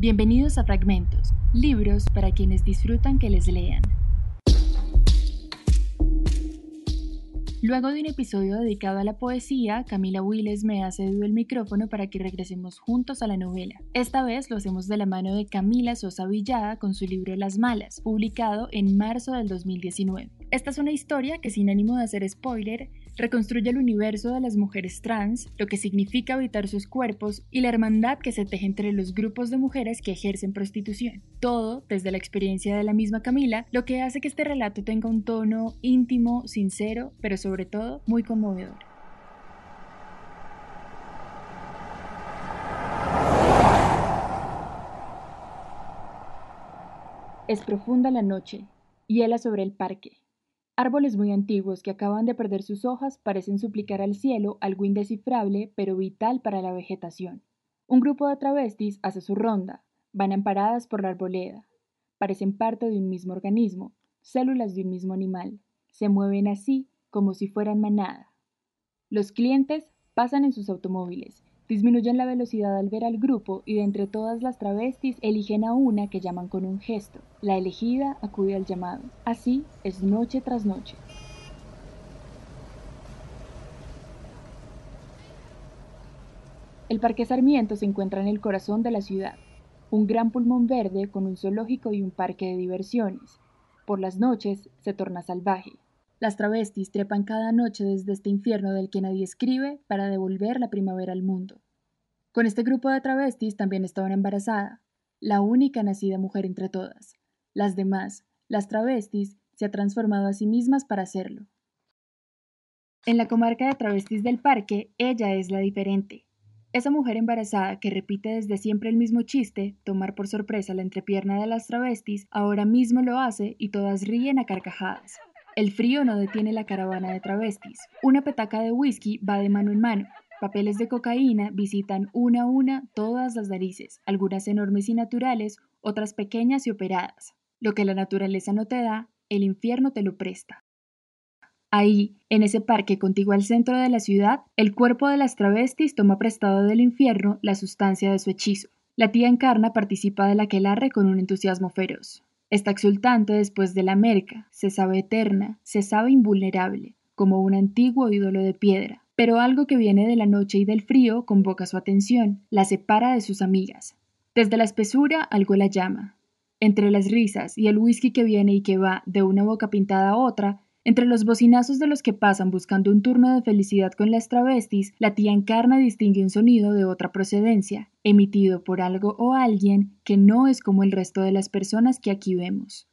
Bienvenidos a Fragmentos, libros para quienes disfrutan que les lean. Luego de un episodio dedicado a la poesía, Camila Willes me ha cedido el micrófono para que regresemos juntos a la novela. Esta vez lo hacemos de la mano de Camila Sosa Villada con su libro Las Malas, publicado en marzo del 2019. Esta es una historia que sin ánimo de hacer spoiler, reconstruye el universo de las mujeres trans, lo que significa habitar sus cuerpos y la hermandad que se teje entre los grupos de mujeres que ejercen prostitución. Todo desde la experiencia de la misma Camila, lo que hace que este relato tenga un tono íntimo, sincero, pero sobre todo muy conmovedor. Es profunda la noche, hiela sobre el parque. Árboles muy antiguos que acaban de perder sus hojas parecen suplicar al cielo algo indescifrable pero vital para la vegetación. Un grupo de travestis hace su ronda, van amparadas por la arboleda. Parecen parte de un mismo organismo, células de un mismo animal. Se mueven así como si fueran manada. Los clientes pasan en sus automóviles, disminuyen la velocidad al ver al grupo y de entre todas las travestis eligen a una que llaman con un gesto. La elegida acude al llamado. Así es noche tras noche. El Parque Sarmiento se encuentra en el corazón de la ciudad, un gran pulmón verde con un zoológico y un parque de diversiones. Por las noches se torna salvaje. Las travestis trepan cada noche desde este infierno del que nadie escribe para devolver la primavera al mundo. Con este grupo de travestis también estaba embarazada, la única nacida mujer entre todas. Las demás, las travestis, se ha transformado a sí mismas para hacerlo. En la comarca de travestis del parque, ella es la diferente. Esa mujer embarazada que repite desde siempre el mismo chiste, tomar por sorpresa la entrepierna de las travestis, ahora mismo lo hace y todas ríen a carcajadas. El frío no detiene la caravana de travestis. Una petaca de whisky va de mano en mano. Papeles de cocaína visitan una a una todas las narices, algunas enormes y naturales, otras pequeñas y operadas. Lo que la naturaleza no te da, el infierno te lo presta. Ahí, en ese parque contiguo al centro de la ciudad, el cuerpo de las travestis toma prestado del infierno la sustancia de su hechizo. La tía Encarna participa del aquelarre con un entusiasmo feroz. Está exultante después de la merca, se sabe eterna, se sabe invulnerable, como un antiguo ídolo de piedra. Pero algo que viene de la noche y del frío convoca su atención, la separa de sus amigas. Desde la espesura algo la llama. Entre las risas y el whisky que viene y que va de una boca pintada a otra, entre los bocinazos de los que pasan buscando un turno de felicidad con las travestis, la tía Encarna distingue un sonido de otra procedencia, emitido por algo o alguien que no es como el resto de las personas que aquí vemos.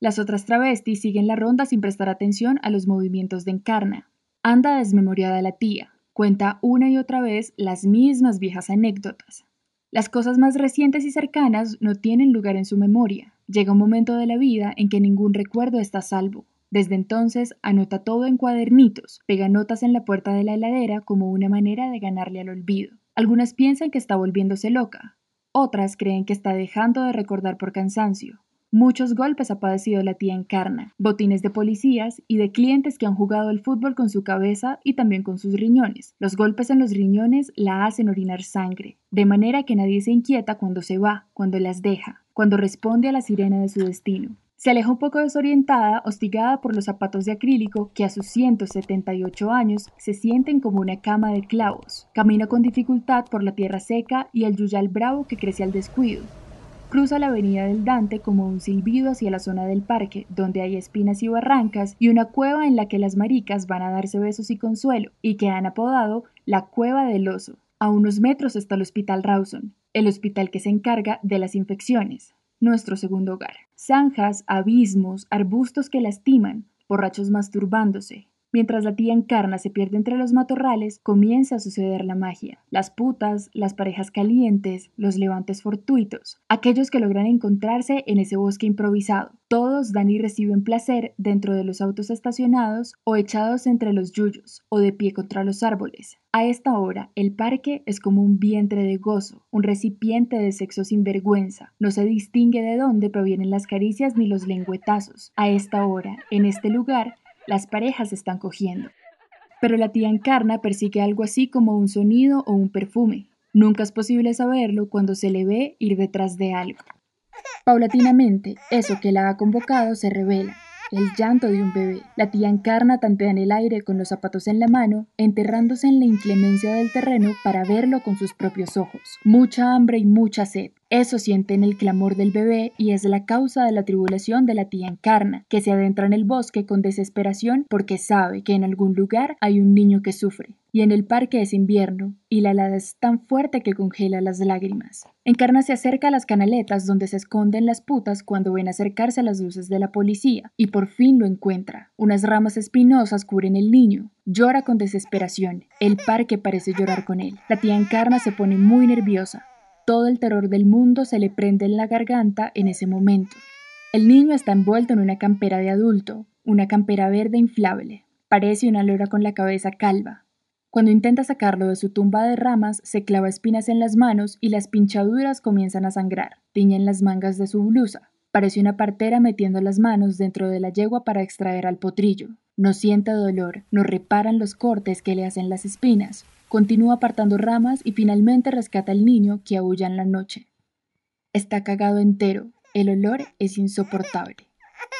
Las otras travestis siguen la ronda sin prestar atención a los movimientos de Encarna. Anda desmemoriada la tía, cuenta una y otra vez las mismas viejas anécdotas. Las cosas más recientes y cercanas no tienen lugar en su memoria. Llega un momento de la vida en que ningún recuerdo está salvo, desde entonces anota todo en cuadernitos, pega notas en la puerta de la heladera como una manera de ganarle al olvido. Algunas piensan que está volviéndose loca, otras creen que está dejando de recordar por cansancio. Muchos golpes ha padecido la tía Encarna, botines de policías y de clientes que han jugado el fútbol con su cabeza y también con sus riñones. Los golpes en los riñones la hacen orinar sangre, de manera que nadie se inquieta cuando se va, cuando las deja, cuando responde a la sirena de su destino. Se aleja un poco desorientada, hostigada por los zapatos de acrílico que a sus 178 años se sienten como una cama de clavos. Camina con dificultad por la tierra seca y el yuyal bravo que crece al descuido. Cruza la avenida del Dante como un silbido hacia la zona del parque, donde hay espinas y barrancas y una cueva en la que las maricas van a darse besos y consuelo, y que han apodado la Cueva del Oso. A unos metros está el Hospital Rawson, el hospital que se encarga de las infecciones nuestro segundo hogar. Zanjas, abismos, arbustos que lastiman, borrachos masturbándose, Mientras la tía Encarna se pierde entre los matorrales, comienza a suceder la magia. Las putas, las parejas calientes, los levantes fortuitos, aquellos que logran encontrarse en ese bosque improvisado. Todos dan y reciben placer dentro de los autos estacionados o echados entre los yuyos o de pie contra los árboles. A esta hora, el parque es como un vientre de gozo, un recipiente de sexo sin vergüenza. No se distingue de dónde provienen las caricias ni los lengüetazos. A esta hora, en este lugar, las parejas están cogiendo. Pero la tía Encarna persigue algo así como un sonido o un perfume. Nunca es posible saberlo cuando se le ve ir detrás de algo. Paulatinamente, eso que la ha convocado se revela, el llanto de un bebé. La tía encarna tantea en el aire con los zapatos en la mano, enterrándose en la inclemencia del terreno para verlo con sus propios ojos. Mucha hambre y mucha sed. Eso siente en el clamor del bebé y es la causa de la tribulación de la tía encarna, que se adentra en el bosque con desesperación porque sabe que en algún lugar hay un niño que sufre. Y en el parque es invierno, y la helada es tan fuerte que congela las lágrimas. Encarna se acerca a las canaletas donde se esconden las putas cuando ven acercarse a las luces de la policía, y por fin lo encuentra. Unas ramas espinosas cubren el niño. Llora con desesperación. El parque parece llorar con él. La tía Encarna se pone muy nerviosa. Todo el terror del mundo se le prende en la garganta en ese momento. El niño está envuelto en una campera de adulto, una campera verde inflable. Parece una lora con la cabeza calva. Cuando intenta sacarlo de su tumba de ramas, se clava espinas en las manos y las pinchaduras comienzan a sangrar. Tiñen las mangas de su blusa. Parece una partera metiendo las manos dentro de la yegua para extraer al potrillo. No siente dolor, no reparan los cortes que le hacen las espinas. Continúa apartando ramas y finalmente rescata al niño que aúlla en la noche. Está cagado entero, el olor es insoportable.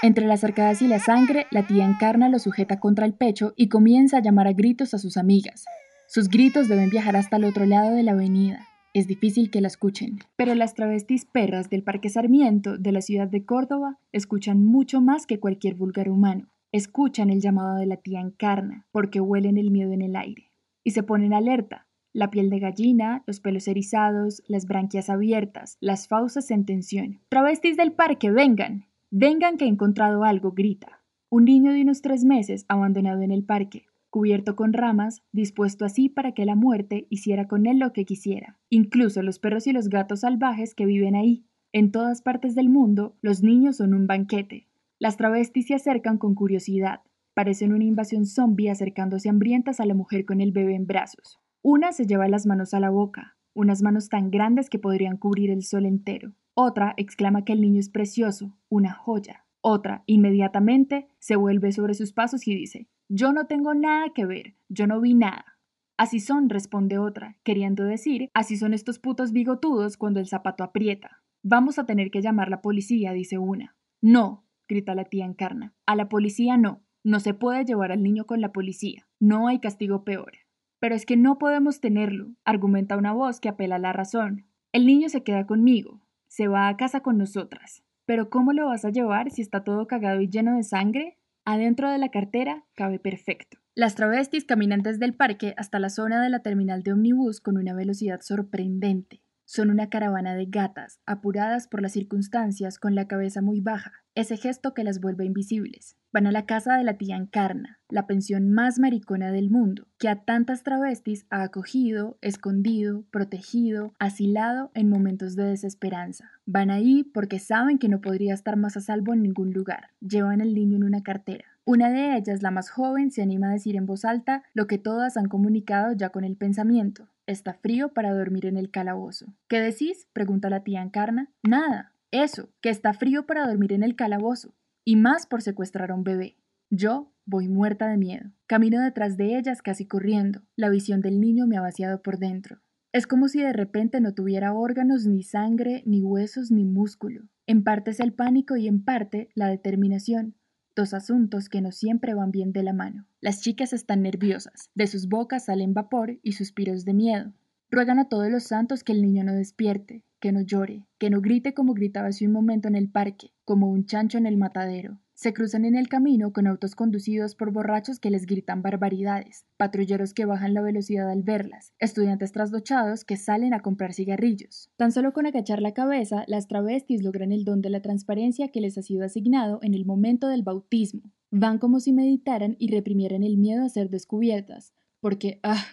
Entre las arcadas y la sangre, la tía encarna lo sujeta contra el pecho y comienza a llamar a gritos a sus amigas. Sus gritos deben viajar hasta el otro lado de la avenida. Es difícil que la escuchen, pero las travestis perras del Parque Sarmiento de la ciudad de Córdoba escuchan mucho más que cualquier vulgar humano. Escuchan el llamado de la tía encarna porque huelen el miedo en el aire y se ponen alerta. La piel de gallina, los pelos erizados, las branquias abiertas, las fauces en tensión. Travestis del parque, vengan. Vengan que he encontrado algo, grita. Un niño de unos tres meses abandonado en el parque, cubierto con ramas, dispuesto así para que la muerte hiciera con él lo que quisiera. Incluso los perros y los gatos salvajes que viven ahí. En todas partes del mundo, los niños son un banquete. Las travestis se acercan con curiosidad, parecen una invasión zombie acercándose hambrientas a la mujer con el bebé en brazos. Una se lleva las manos a la boca, unas manos tan grandes que podrían cubrir el sol entero. Otra exclama que el niño es precioso, una joya. Otra, inmediatamente, se vuelve sobre sus pasos y dice, Yo no tengo nada que ver, yo no vi nada. Así son, responde otra, queriendo decir, así son estos putos bigotudos cuando el zapato aprieta. Vamos a tener que llamar la policía, dice una. No, grita la tía Encarna. A la policía no. No se puede llevar al niño con la policía. No hay castigo peor. Pero es que no podemos tenerlo, argumenta una voz que apela a la razón. El niño se queda conmigo. Se va a casa con nosotras. Pero ¿cómo lo vas a llevar si está todo cagado y lleno de sangre? Adentro de la cartera cabe perfecto. Las travestis caminan desde el parque hasta la zona de la terminal de ómnibus con una velocidad sorprendente. Son una caravana de gatas, apuradas por las circunstancias con la cabeza muy baja, ese gesto que las vuelve invisibles. Van a la casa de la tía Encarna, la pensión más maricona del mundo, que a tantas travestis ha acogido, escondido, protegido, asilado en momentos de desesperanza. Van ahí porque saben que no podría estar más a salvo en ningún lugar. Llevan al niño en una cartera. Una de ellas, la más joven, se anima a decir en voz alta lo que todas han comunicado ya con el pensamiento. Está frío para dormir en el calabozo. ¿Qué decís? pregunta la tía Encarna. Nada. Eso, que está frío para dormir en el calabozo. Y más por secuestrar a un bebé. Yo voy muerta de miedo. Camino detrás de ellas casi corriendo. La visión del niño me ha vaciado por dentro. Es como si de repente no tuviera órganos, ni sangre, ni huesos, ni músculo. En parte es el pánico y en parte la determinación dos asuntos que no siempre van bien de la mano. Las chicas están nerviosas, de sus bocas salen vapor y suspiros de miedo. Ruegan a todos los santos que el niño no despierte, que no llore, que no grite como gritaba hace un momento en el parque, como un chancho en el matadero. Se cruzan en el camino con autos conducidos por borrachos que les gritan barbaridades, patrulleros que bajan la velocidad al verlas, estudiantes trasdochados que salen a comprar cigarrillos. Tan solo con agachar la cabeza, las travestis logran el don de la transparencia que les ha sido asignado en el momento del bautismo. Van como si meditaran y reprimieran el miedo a ser descubiertas, porque, ah,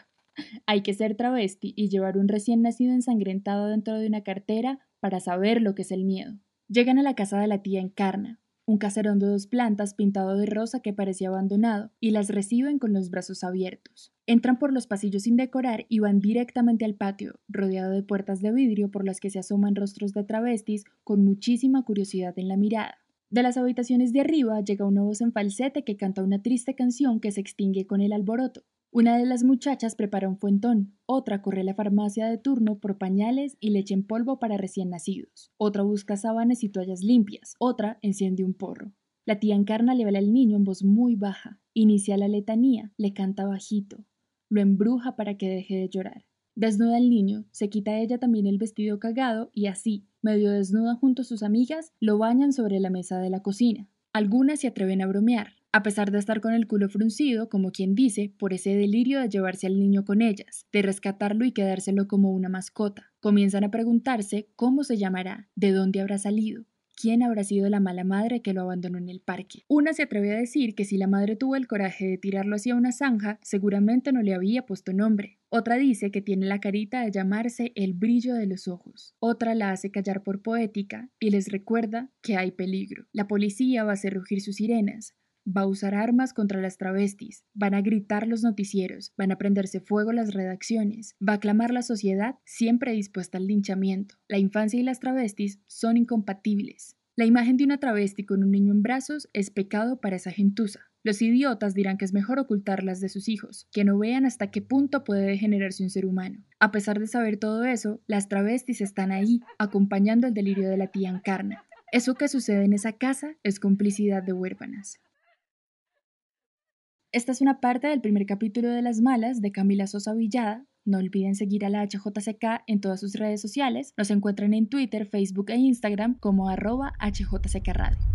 hay que ser travesti y llevar un recién nacido ensangrentado dentro de una cartera para saber lo que es el miedo. Llegan a la casa de la tía Encarna, un caserón de dos plantas pintado de rosa que parecía abandonado, y las reciben con los brazos abiertos. Entran por los pasillos sin decorar y van directamente al patio, rodeado de puertas de vidrio por las que se asoman rostros de travestis con muchísima curiosidad en la mirada. De las habitaciones de arriba llega una voz en falsete que canta una triste canción que se extingue con el alboroto. Una de las muchachas prepara un fuentón, otra corre a la farmacia de turno por pañales y leche en polvo para recién nacidos, otra busca sábanas y toallas limpias, otra enciende un porro. La tía Encarna le habla al niño en voz muy baja, inicia la letanía, le canta bajito, lo embruja para que deje de llorar. Desnuda al niño, se quita ella también el vestido cagado y así, medio desnuda junto a sus amigas, lo bañan sobre la mesa de la cocina. Algunas se atreven a bromear, a pesar de estar con el culo fruncido, como quien dice, por ese delirio de llevarse al niño con ellas, de rescatarlo y quedárselo como una mascota. Comienzan a preguntarse cómo se llamará, de dónde habrá salido, quién habrá sido la mala madre que lo abandonó en el parque. Una se atreve a decir que si la madre tuvo el coraje de tirarlo hacia una zanja, seguramente no le había puesto nombre. Otra dice que tiene la carita de llamarse el brillo de los ojos. Otra la hace callar por poética y les recuerda que hay peligro. La policía va a hacer rugir sus sirenas, va a usar armas contra las travestis, van a gritar los noticieros, van a prenderse fuego las redacciones, va a clamar la sociedad siempre dispuesta al linchamiento. La infancia y las travestis son incompatibles. La imagen de una travesti con un niño en brazos es pecado para esa gentuza. Los idiotas dirán que es mejor ocultarlas de sus hijos, que no vean hasta qué punto puede degenerarse un ser humano. A pesar de saber todo eso, las travestis están ahí, acompañando el delirio de la tía Encarna. Eso que sucede en esa casa es complicidad de huérfanas. Esta es una parte del primer capítulo de Las Malas de Camila Sosa Villada. No olviden seguir a la HJCK en todas sus redes sociales. Nos encuentran en Twitter, Facebook e Instagram como arroba HJCK Radio.